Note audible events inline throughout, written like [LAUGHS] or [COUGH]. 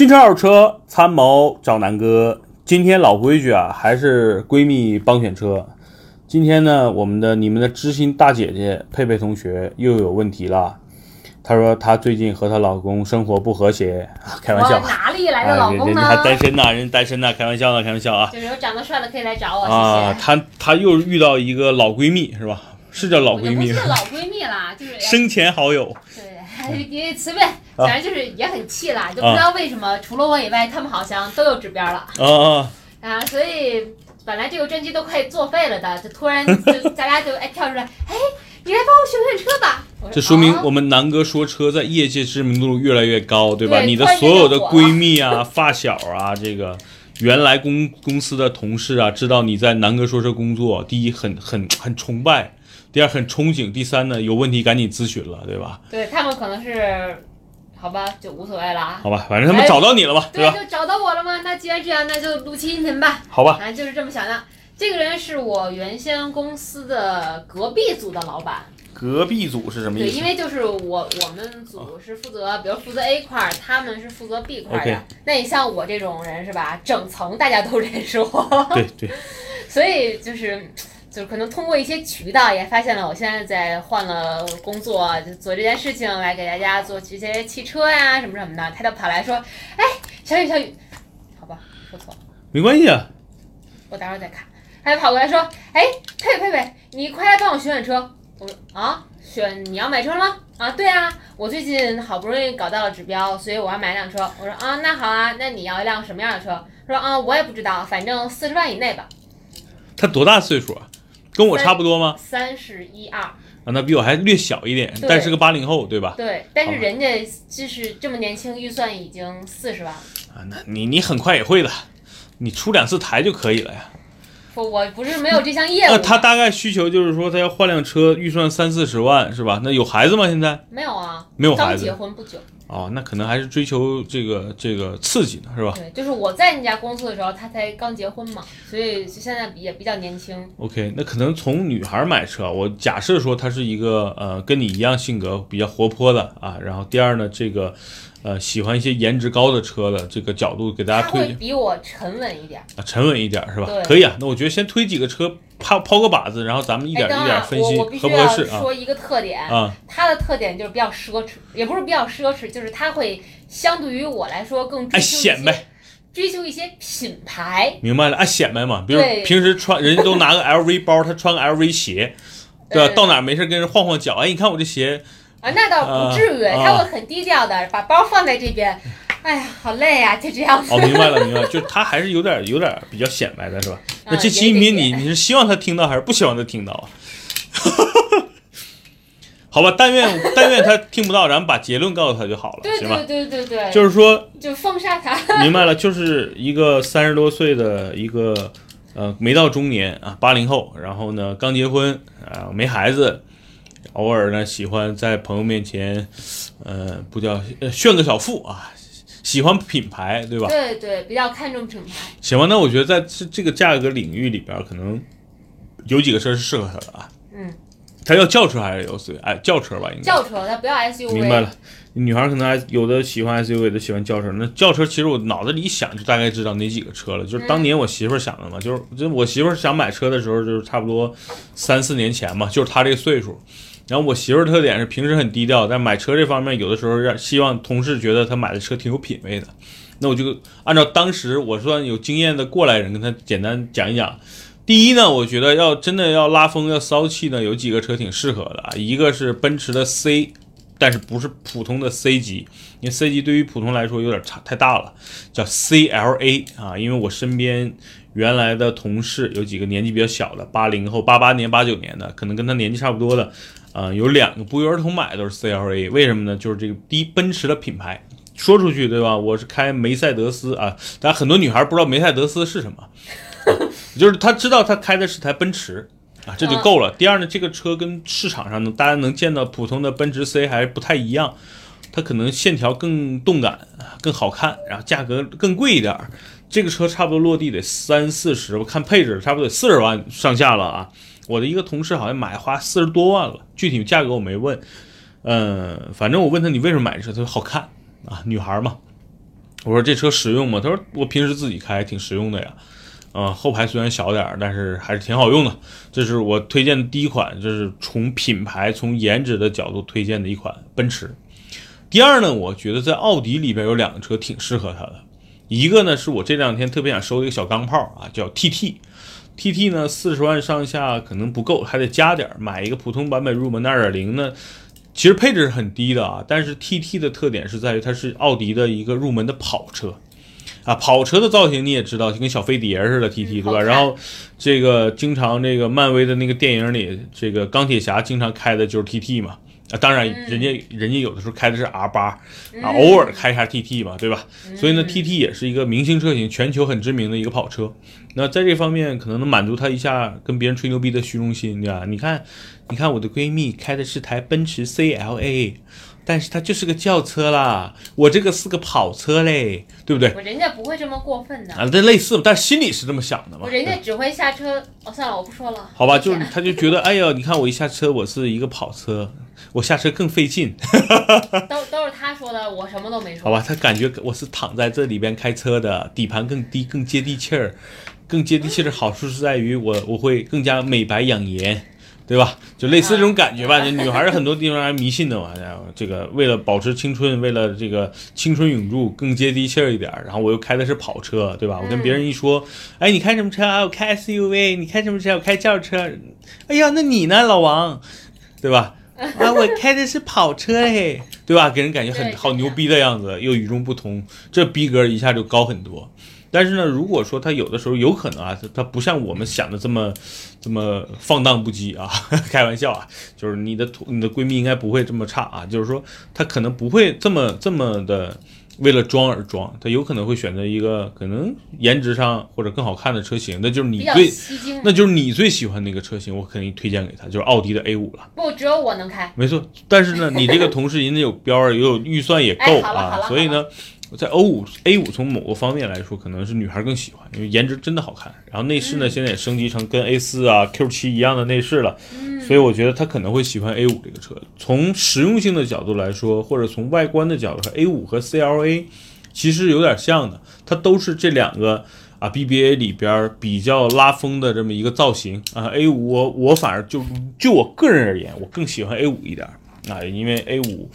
新车二手车参谋找南哥。今天老规矩啊，还是闺蜜帮选车。今天呢，我们的你们的知心大姐姐佩佩同学又有问题了。她说她最近和她老公生活不和谐，开玩笑。哪里来的老公呢？人家还单身呢，人单身呢，开玩笑呢，开玩笑啊。就是有长得帅的可以来找我，啊，她她又遇到一个老闺蜜是吧？是叫老闺蜜？是老闺蜜啦，就是生前好友。对，你随便。反正就是也很气啦，就不知道为什么除了我以外，他们好像都有指标了。啊啊！啊，所以本来这个专辑都快作废了的，就突然就 [LAUGHS] 咱俩就哎跳出来，哎，你来帮我选选车吧。这说明我们南哥说车在业界知名度越来越高，对吧？你的所有的闺蜜啊、发小啊，这个原来公公司的同事啊，知道你在南哥说车工作，第一很很很崇拜，第二很憧憬，第三呢有问题赶紧咨询了，对吧？对他们可能是。好吧，就无所谓了啊。好吧，反正他们找到你了嘛，对吧？就找到我了吗？那既然这样，那就录期音频吧。好吧，反正就是这么想的。这个人是我原先公司的隔壁组的老板。隔壁组是什么意思？对，因为就是我我们组是负责，比如负责 A 块，他们是负责 B 块的。那你像我这种人是吧？整层大家都认识我。对对。[LAUGHS] 所以就是。就是可能通过一些渠道也发现了，我现在在换了工作，就做这件事情来给大家做这些汽车呀什么什么的。他就跑来说：“哎，小雨，小雨，好吧，说错了，没关系啊，我待会儿再看。”他就跑过来说：“哎，佩佩佩佩，你快来帮我选选车。”我说：“啊，选你要买车了吗？啊，对啊，我最近好不容易搞到了指标，所以我要买辆车。”我说：“啊，那好啊，那你要一辆什么样的车？”他说：“啊，我也不知道，反正四十万以内吧。”他多大岁数啊？跟我差不多吗？三十一二啊，那比我还略小一点，但是个八零后，对吧？对，但是人家就是这么年轻，预算已经四十万了啊。那你你很快也会的，你出两次台就可以了呀。不，我不是没有这项业务。那他大概需求就是说，他要换辆车，预算三四十万，是吧？那有孩子吗？现在没有啊，没有孩子，结婚不久。哦，那可能还是追求这个这个刺激呢，是吧？对，就是我在那家公司的时候，他才刚结婚嘛，所以现在也比较年轻。OK，那可能从女孩买车，我假设说她是一个呃跟你一样性格比较活泼的啊，然后第二呢，这个。呃，喜欢一些颜值高的车的这个角度给大家推，比我沉稳一点啊，沉稳一点是吧？可以啊，那我觉得先推几个车，抛抛个靶子，然后咱们一点一点分析合不合适啊。说一个特点啊，它的特点就是比较奢侈，也不是比较奢侈，就是它会相对于我来说更爱显摆，追求一些品牌。明白了，爱显摆嘛，比如平时穿人家都拿个 LV 包，他穿个 LV 鞋，对吧？到哪没事跟人晃晃脚，哎，你看我这鞋。啊，那倒不至于，他会很低调的把包放在这边。哎呀，好累呀，就这样子。哦，明白了，明白了，就他还是有点有点比较显摆的是吧？那这期音频你你是希望他听到还是不希望他听到啊？[LAUGHS] 好吧，但愿但愿他听不到，咱们把结论告诉他就好了，行吧？对对对对对，就是说，就封杀他。明白了，就是一个三十多岁的一个呃没到中年啊，八零后，然后呢刚结婚啊，没孩子。偶尔呢，喜欢在朋友面前，呃，不叫炫个小富啊，喜欢品牌，对吧？对对，比较看重品牌。行吧，那我觉得在这这个价格领域里边，可能有几个车是适合他的啊。嗯。他要轿车还是 SUV？哎，轿车吧，应该。轿车，他不要 SUV。明白了，女孩可能还有的喜欢 SUV，的喜欢轿车。那轿车其实我脑子里一想，就大概知道哪几个车了。就是当年我媳妇儿想的嘛，就是就我媳妇儿想买车的时候，就是差不多三四年前嘛，就是她这个岁数。然后我媳妇儿特点是平时很低调，但买车这方面有的时候让希望同事觉得她买的车挺有品位的。那我就按照当时我算有经验的过来人跟她简单讲一讲。第一呢，我觉得要真的要拉风要骚气呢，有几个车挺适合的啊。一个是奔驰的 C，但是不是普通的 C 级，因为 C 级对于普通来说有点差太大了，叫 CLA 啊。因为我身边。原来的同事有几个年纪比较小的，八零后、八八年、八九年的，可能跟他年纪差不多的，啊，有两个不约而同买的都是 CLA，为什么呢？就是这个第一，奔驰的品牌，说出去对吧？我是开梅赛德斯啊，但很多女孩不知道梅赛德斯是什么，就是她知道她开的是台奔驰啊，这就够了。第二呢，这个车跟市场上呢大家能见到普通的奔驰 C 还不太一样，它可能线条更动感、更好看，然后价格更贵一点。这个车差不多落地得三四十，我看配置差不多得四十万上下了啊！我的一个同事好像买花四十多万了，具体价格我没问。嗯，反正我问他你为什么买这车，他说好看啊，女孩嘛。我说这车实用吗？他说我平时自己开挺实用的呀。啊，后排虽然小点儿，但是还是挺好用的。这是我推荐的第一款，这是从品牌、从颜值的角度推荐的一款奔驰。第二呢，我觉得在奥迪里边有两个车挺适合它的，一个呢是我这两天特别想收的一个小钢炮啊，叫 TT。TT 呢四十万上下可能不够，还得加点儿，买一个普通版本入门的二点零呢，其实配置是很低的啊。但是 TT 的特点是在于它是奥迪的一个入门的跑车。啊，跑车的造型你也知道，就跟小飞碟似的，T T 对吧？然后，这个经常这个漫威的那个电影里，这个钢铁侠经常开的就是 T T 嘛。啊，当然，人家人家有的时候开的是 R 八，啊，偶尔开一下 T T 嘛，对吧？所以呢，T T 也是一个明星车型，全球很知名的一个跑车。那在这方面，可能能满足他一下跟别人吹牛逼的虚荣心，对吧？你看，你看我的闺蜜开的是台奔驰 C L A。但是它就是个轿车啦，我这个是个跑车嘞，对不对？人家不会这么过分的啊，这类似，但心里是这么想的嘛。人家只会下车，哦，算了，我不说了。[LAUGHS] 好吧，就是他就觉得，哎呀，你看我一下车，我是一个跑车，我下车更费劲。都都是他说的，我什么都没说。好吧，他感觉我是躺在这里边开车的，底盘更低，更接地气儿，更接地气儿的好处是在于我我会更加美白养颜。对吧？就类似这种感觉吧。[LAUGHS] 就女孩儿很多地方还迷信的嘛。这个为了保持青春，为了这个青春永驻，更接地气儿一点。然后我又开的是跑车，对吧？我跟别人一说，哎，你开什么车啊？我开 SUV。你开什么车？我开轿车。哎呀，那你呢，老王？对吧？啊，[LAUGHS] 我开的是跑车哎，对吧？给人感觉很好牛逼的样子，又与众不同，这逼格一下就高很多。但是呢，如果说他有的时候有可能啊，他他不像我们想的这么这么放荡不羁啊，[LAUGHS] 开玩笑啊，就是你的你的闺蜜应该不会这么差啊，就是说她可能不会这么这么的为了装而装，她有可能会选择一个可能颜值上或者更好看的车型，那就是你最那就是你最喜欢那个车型，我肯定推荐给她，就是奥迪的 A 五了。不，只有我能开。没错，但是呢，你这个同事人家有标儿，也有预算也够啊，所以呢。在 O 五 A 五从某个方面来说，可能是女孩更喜欢，因为颜值真的好看。然后内饰呢，现在也升级成跟 A 四啊、Q 七一样的内饰了，所以我觉得她可能会喜欢 A 五这个车。从实用性的角度来说，或者从外观的角度，A 五和 CLA 其实有点像的，它都是这两个啊 BBA 里边比较拉风的这么一个造型啊。A 五我我反而就就我个人而言，我更喜欢 A 五一点啊，因为 A 五。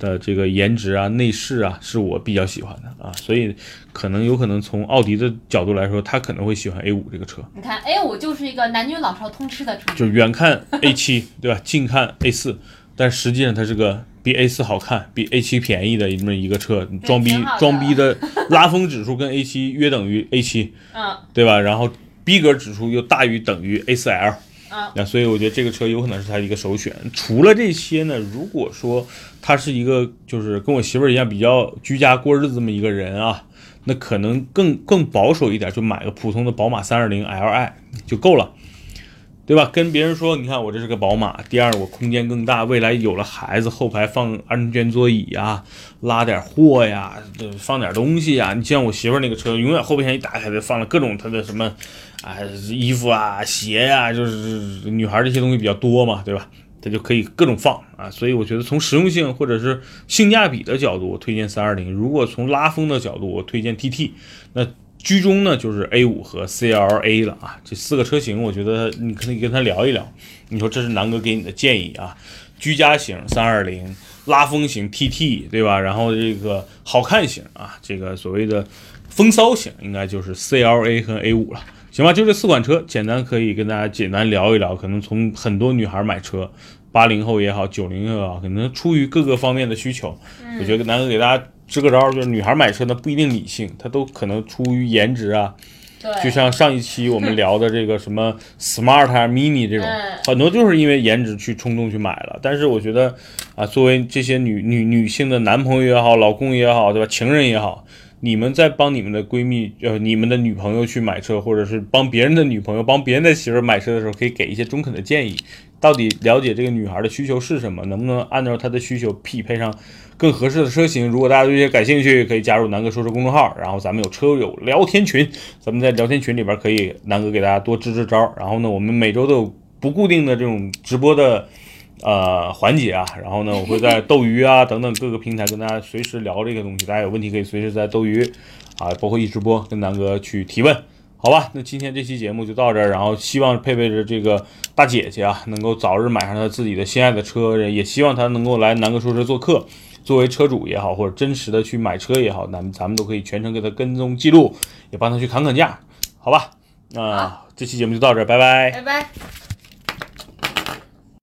的这个颜值啊、内饰啊，是我比较喜欢的啊，所以可能有可能从奥迪的角度来说，他可能会喜欢 A 五这个车。你看 A 五就是一个男女老少通吃的车，就远看 A 七对吧？近看 A 四，但实际上它是个比 A 四好看、比 A 七便宜的这么一个车，装逼装逼的拉风指数跟 A 七约等于 A 七，嗯，对吧？然后逼格指数又大于等于 A 四 L。啊，那所以我觉得这个车有可能是他一个首选。除了这些呢，如果说他是一个就是跟我媳妇儿一样比较居家过日子这么一个人啊，那可能更更保守一点，就买个普通的宝马三二零 Li 就够了，对吧？跟别人说，你看我这是个宝马，第二我空间更大，未来有了孩子，后排放安全座椅呀，拉点货呀，放点东西呀。你像我媳妇儿那个车，永远后备箱一打开就放了各种她的什么。啊，衣服啊，鞋呀，就是女孩这些东西比较多嘛，对吧？它就可以各种放啊，所以我觉得从实用性或者是性价比的角度，我推荐三二零。如果从拉风的角度，我推荐 TT。那居中呢，就是 A 五和 CLA 了啊。这四个车型，我觉得你可以跟他聊一聊。你说这是南哥给你的建议啊？居家型三二零，拉风型 TT，对吧？然后这个好看型啊，这个所谓的风骚型，应该就是 CLA 和 A 五了。行吧，就这四款车，简单可以跟大家简单聊一聊。可能从很多女孩买车，八零后也好，九零后也好，可能出于各个方面的需求，我觉得南哥给大家支个招，就是女孩买车呢不一定理性，她都可能出于颜值啊。对。就像上一期我们聊的这个什么 Smart Mini 这种，很多就是因为颜值去冲动去买了。但是我觉得啊，作为这些女女女性的男朋友也好，老公也好，对吧？情人也好。你们在帮你们的闺蜜，呃，你们的女朋友去买车，或者是帮别人的女朋友、帮别人的媳妇买车的时候，可以给一些中肯的建议。到底了解这个女孩的需求是什么，能不能按照她的需求匹配上更合适的车型？如果大家对这些感兴趣，可以加入南哥说车公众号，然后咱们有车友聊天群，咱们在聊天群里边可以南哥给大家多支支招。然后呢，我们每周都有不固定的这种直播的。呃环节啊，然后呢，我会在斗鱼啊等等各个平台跟大家随时聊这个东西，大家有问题可以随时在斗鱼啊，包括一直播跟南哥去提问，好吧？那今天这期节目就到这儿，然后希望佩佩的这个大姐姐啊，能够早日买上她自己的心爱的车，也希望她能够来南哥说车做客，作为车主也好，或者真实的去买车也好，咱们咱们都可以全程给她跟踪记录，也帮她去砍砍价，好吧？那、这期节目就到这儿，拜拜。拜拜。